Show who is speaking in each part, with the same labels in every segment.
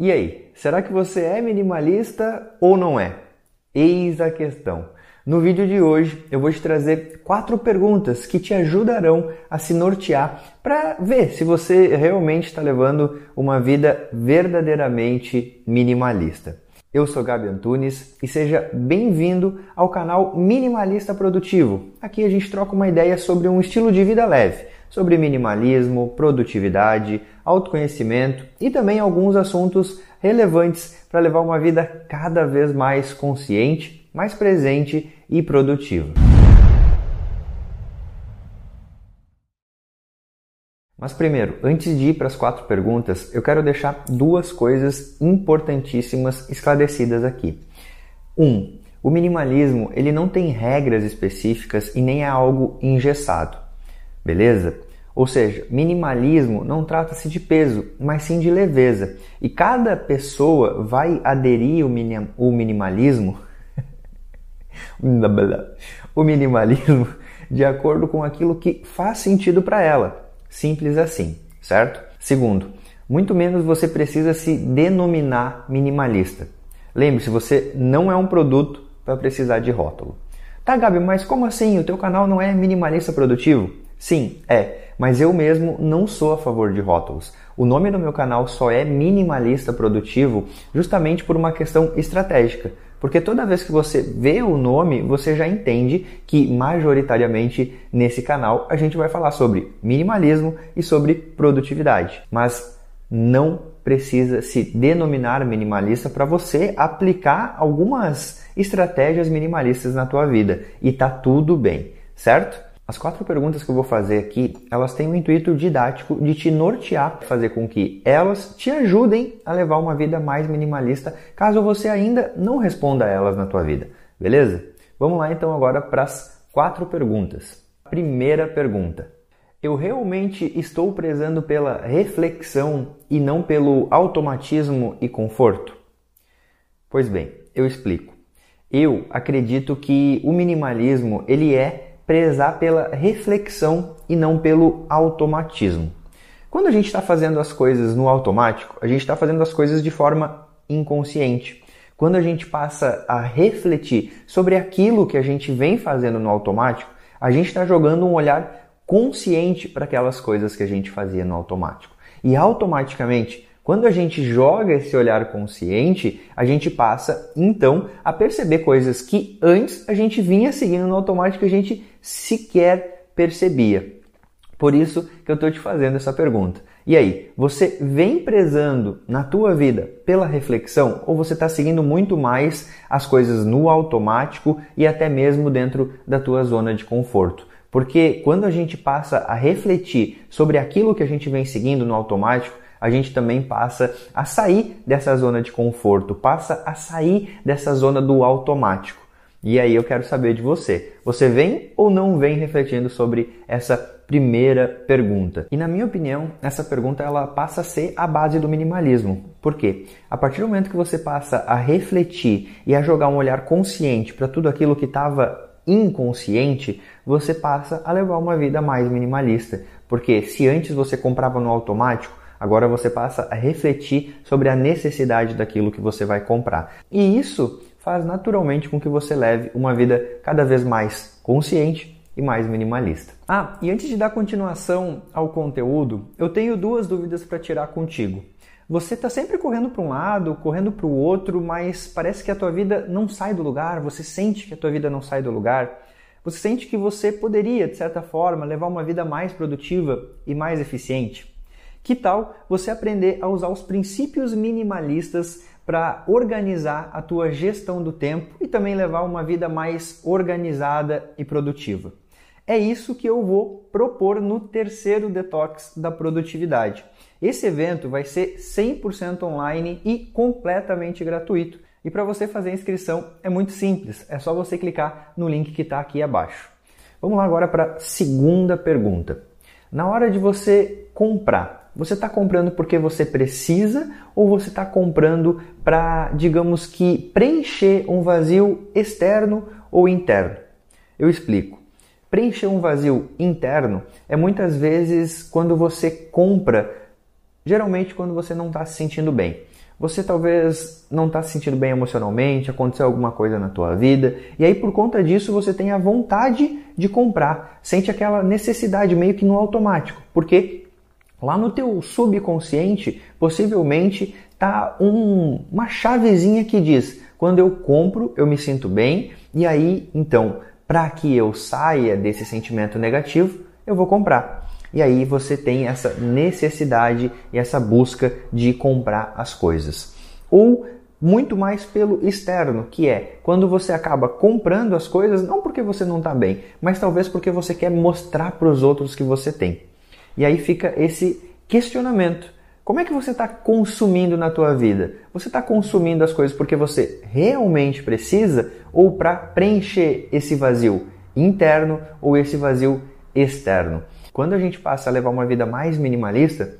Speaker 1: E aí, será que você é minimalista ou não é? Eis a questão. No vídeo de hoje eu vou te trazer quatro perguntas que te ajudarão a se nortear para ver se você realmente está levando uma vida verdadeiramente minimalista. Eu sou Gabi Antunes e seja bem-vindo ao canal Minimalista Produtivo. Aqui a gente troca uma ideia sobre um estilo de vida leve sobre minimalismo, produtividade, autoconhecimento e também alguns assuntos relevantes para levar uma vida cada vez mais consciente, mais presente e produtiva. Mas primeiro, antes de ir para as quatro perguntas, eu quero deixar duas coisas importantíssimas esclarecidas aqui. Um, o minimalismo ele não tem regras específicas e nem é algo engessado. Beleza? Ou seja, minimalismo não trata-se de peso, mas sim de leveza. E cada pessoa vai aderir o minimalismo o minimalismo de acordo com aquilo que faz sentido para ela. Simples assim, certo? Segundo, muito menos você precisa se denominar minimalista. Lembre-se, você não é um produto para precisar de rótulo. Tá, Gabi, mas como assim? O teu canal não é minimalista produtivo? Sim, é, mas eu mesmo não sou a favor de rótulos. O nome do meu canal só é minimalista produtivo justamente por uma questão estratégica. Porque toda vez que você vê o nome, você já entende que majoritariamente nesse canal a gente vai falar sobre minimalismo e sobre produtividade. Mas não precisa se denominar minimalista para você aplicar algumas estratégias minimalistas na tua vida e tá tudo bem, certo? As quatro perguntas que eu vou fazer aqui, elas têm o um intuito didático de te nortear, fazer com que elas te ajudem a levar uma vida mais minimalista, caso você ainda não responda a elas na tua vida. Beleza? Vamos lá então agora para as quatro perguntas. Primeira pergunta: eu realmente estou prezando pela reflexão e não pelo automatismo e conforto? Pois bem, eu explico. Eu acredito que o minimalismo ele é prezar pela reflexão e não pelo automatismo. Quando a gente está fazendo as coisas no automático, a gente está fazendo as coisas de forma inconsciente. Quando a gente passa a refletir sobre aquilo que a gente vem fazendo no automático, a gente está jogando um olhar consciente para aquelas coisas que a gente fazia no automático. E automaticamente quando a gente joga esse olhar consciente, a gente passa então a perceber coisas que antes a gente vinha seguindo no automático e a gente sequer percebia. Por isso que eu estou te fazendo essa pergunta. E aí, você vem prezando na tua vida pela reflexão ou você está seguindo muito mais as coisas no automático e até mesmo dentro da tua zona de conforto? Porque quando a gente passa a refletir sobre aquilo que a gente vem seguindo no automático, a gente também passa a sair dessa zona de conforto, passa a sair dessa zona do automático. E aí eu quero saber de você. Você vem ou não vem refletindo sobre essa primeira pergunta? E na minha opinião, essa pergunta ela passa a ser a base do minimalismo. Por quê? A partir do momento que você passa a refletir e a jogar um olhar consciente para tudo aquilo que estava inconsciente, você passa a levar uma vida mais minimalista. Porque se antes você comprava no automático, Agora você passa a refletir sobre a necessidade daquilo que você vai comprar. E isso faz naturalmente com que você leve uma vida cada vez mais consciente e mais minimalista. Ah, e antes de dar continuação ao conteúdo, eu tenho duas dúvidas para tirar contigo. Você está sempre correndo para um lado, correndo para o outro, mas parece que a tua vida não sai do lugar, você sente que a tua vida não sai do lugar. Você sente que você poderia, de certa forma, levar uma vida mais produtiva e mais eficiente. Que tal você aprender a usar os princípios minimalistas para organizar a tua gestão do tempo e também levar uma vida mais organizada e produtiva? É isso que eu vou propor no terceiro detox da produtividade. Esse evento vai ser 100% online e completamente gratuito. E para você fazer a inscrição é muito simples, é só você clicar no link que está aqui abaixo. Vamos lá agora para a segunda pergunta. Na hora de você comprar, você está comprando porque você precisa ou você está comprando para, digamos que, preencher um vazio externo ou interno? Eu explico. Preencher um vazio interno é muitas vezes quando você compra, geralmente quando você não está se sentindo bem. Você talvez não está se sentindo bem emocionalmente, aconteceu alguma coisa na tua vida, e aí por conta disso você tem a vontade de comprar, sente aquela necessidade meio que no automático, porque lá no teu subconsciente possivelmente tá um, uma chavezinha que diz: quando eu compro eu me sinto bem, e aí então para que eu saia desse sentimento negativo eu vou comprar. E aí você tem essa necessidade e essa busca de comprar as coisas. Ou muito mais pelo externo, que é quando você acaba comprando as coisas não porque você não está bem, mas talvez porque você quer mostrar para os outros que você tem. E aí fica esse questionamento. Como é que você está consumindo na tua vida? Você está consumindo as coisas porque você realmente precisa ou para preencher esse vazio interno ou esse vazio externo? Quando a gente passa a levar uma vida mais minimalista,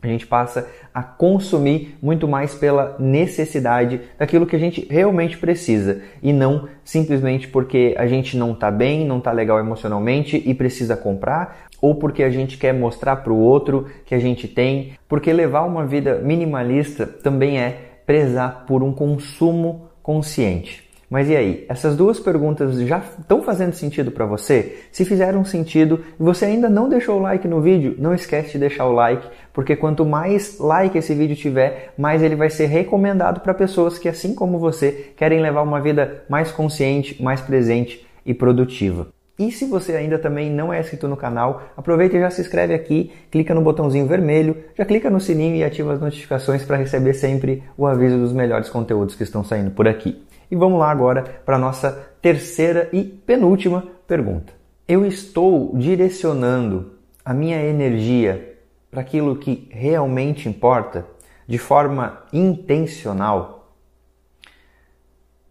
Speaker 1: a gente passa a consumir muito mais pela necessidade daquilo que a gente realmente precisa e não simplesmente porque a gente não está bem, não está legal emocionalmente e precisa comprar ou porque a gente quer mostrar para o outro que a gente tem. Porque levar uma vida minimalista também é prezar por um consumo consciente. Mas e aí? Essas duas perguntas já estão fazendo sentido para você? Se fizeram sentido e você ainda não deixou o like no vídeo, não esquece de deixar o like, porque quanto mais like esse vídeo tiver, mais ele vai ser recomendado para pessoas que, assim como você, querem levar uma vida mais consciente, mais presente e produtiva. E se você ainda também não é inscrito no canal, aproveita e já se inscreve aqui, clica no botãozinho vermelho, já clica no sininho e ativa as notificações para receber sempre o aviso dos melhores conteúdos que estão saindo por aqui. E vamos lá agora para a nossa terceira e penúltima pergunta. Eu estou direcionando a minha energia para aquilo que realmente importa de forma intencional?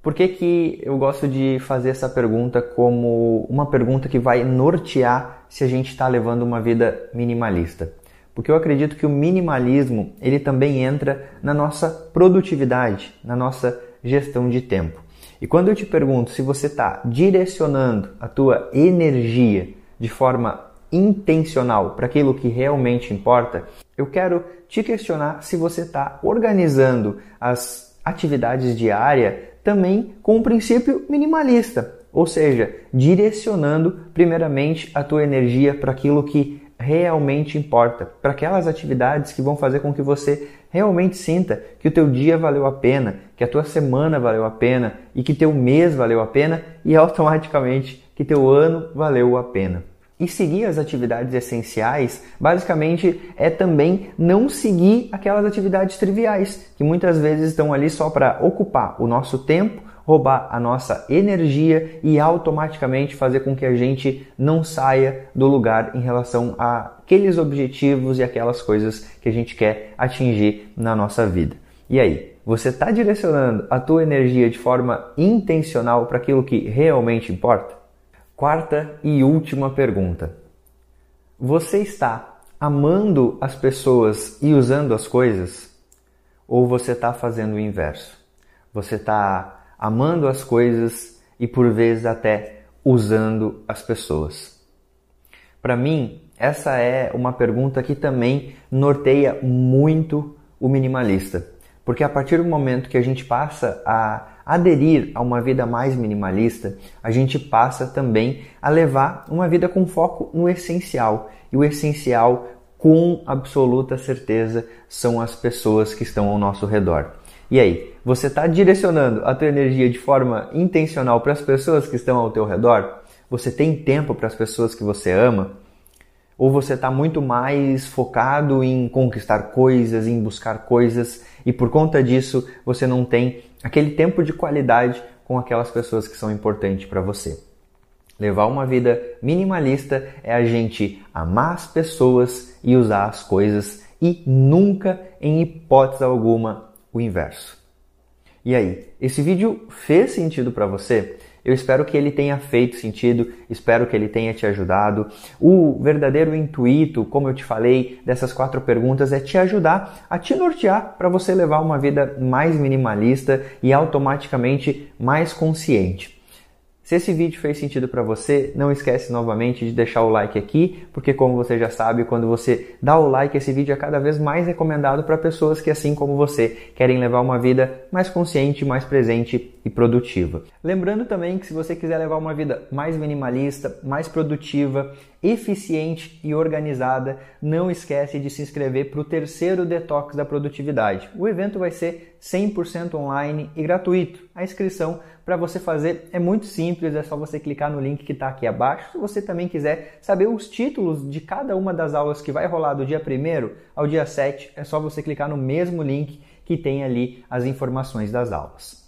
Speaker 1: Por que, que eu gosto de fazer essa pergunta como uma pergunta que vai nortear se a gente está levando uma vida minimalista? Porque eu acredito que o minimalismo ele também entra na nossa produtividade, na nossa gestão de tempo. E quando eu te pergunto se você está direcionando a tua energia de forma intencional para aquilo que realmente importa, eu quero te questionar se você está organizando as atividades diárias também com um princípio minimalista, ou seja, direcionando primeiramente a tua energia para aquilo que realmente importa, para aquelas atividades que vão fazer com que você realmente sinta que o teu dia valeu a pena, que a tua semana valeu a pena e que teu mês valeu a pena e automaticamente que teu ano valeu a pena. E seguir as atividades essenciais, basicamente, é também não seguir aquelas atividades triviais, que muitas vezes estão ali só para ocupar o nosso tempo roubar a nossa energia e automaticamente fazer com que a gente não saia do lugar em relação àqueles objetivos e aquelas coisas que a gente quer atingir na nossa vida. E aí, você está direcionando a tua energia de forma intencional para aquilo que realmente importa? Quarta e última pergunta. Você está amando as pessoas e usando as coisas? Ou você está fazendo o inverso? Você está amando as coisas e por vezes até usando as pessoas? Para mim, essa é uma pergunta que também norteia muito o minimalista, porque a partir do momento que a gente passa a aderir a uma vida mais minimalista, a gente passa também a levar uma vida com foco no essencial. E o essencial, com absoluta certeza, são as pessoas que estão ao nosso redor. E aí, você está direcionando a tua energia de forma intencional para as pessoas que estão ao teu redor? Você tem tempo para as pessoas que você ama? Ou você está muito mais focado em conquistar coisas, em buscar coisas e por conta disso você não tem aquele tempo de qualidade com aquelas pessoas que são importantes para você? Levar uma vida minimalista é a gente amar as pessoas e usar as coisas e nunca, em hipótese alguma, o inverso. E aí, esse vídeo fez sentido para você? Eu espero que ele tenha feito sentido, espero que ele tenha te ajudado. O verdadeiro intuito, como eu te falei, dessas quatro perguntas é te ajudar a te nortear para você levar uma vida mais minimalista e automaticamente mais consciente. Se esse vídeo fez sentido para você, não esquece novamente de deixar o like aqui, porque como você já sabe, quando você dá o like, esse vídeo é cada vez mais recomendado para pessoas que assim como você querem levar uma vida mais consciente, mais presente e produtiva. Lembrando também que se você quiser levar uma vida mais minimalista, mais produtiva, eficiente e organizada, não esquece de se inscrever para o terceiro Detox da Produtividade. O evento vai ser 100% online e gratuito. A inscrição para você fazer é muito simples, é só você clicar no link que está aqui abaixo. Se você também quiser saber os títulos de cada uma das aulas que vai rolar do dia 1 ao dia 7, é só você clicar no mesmo link que tem ali as informações das aulas.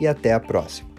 Speaker 1: e até a próxima.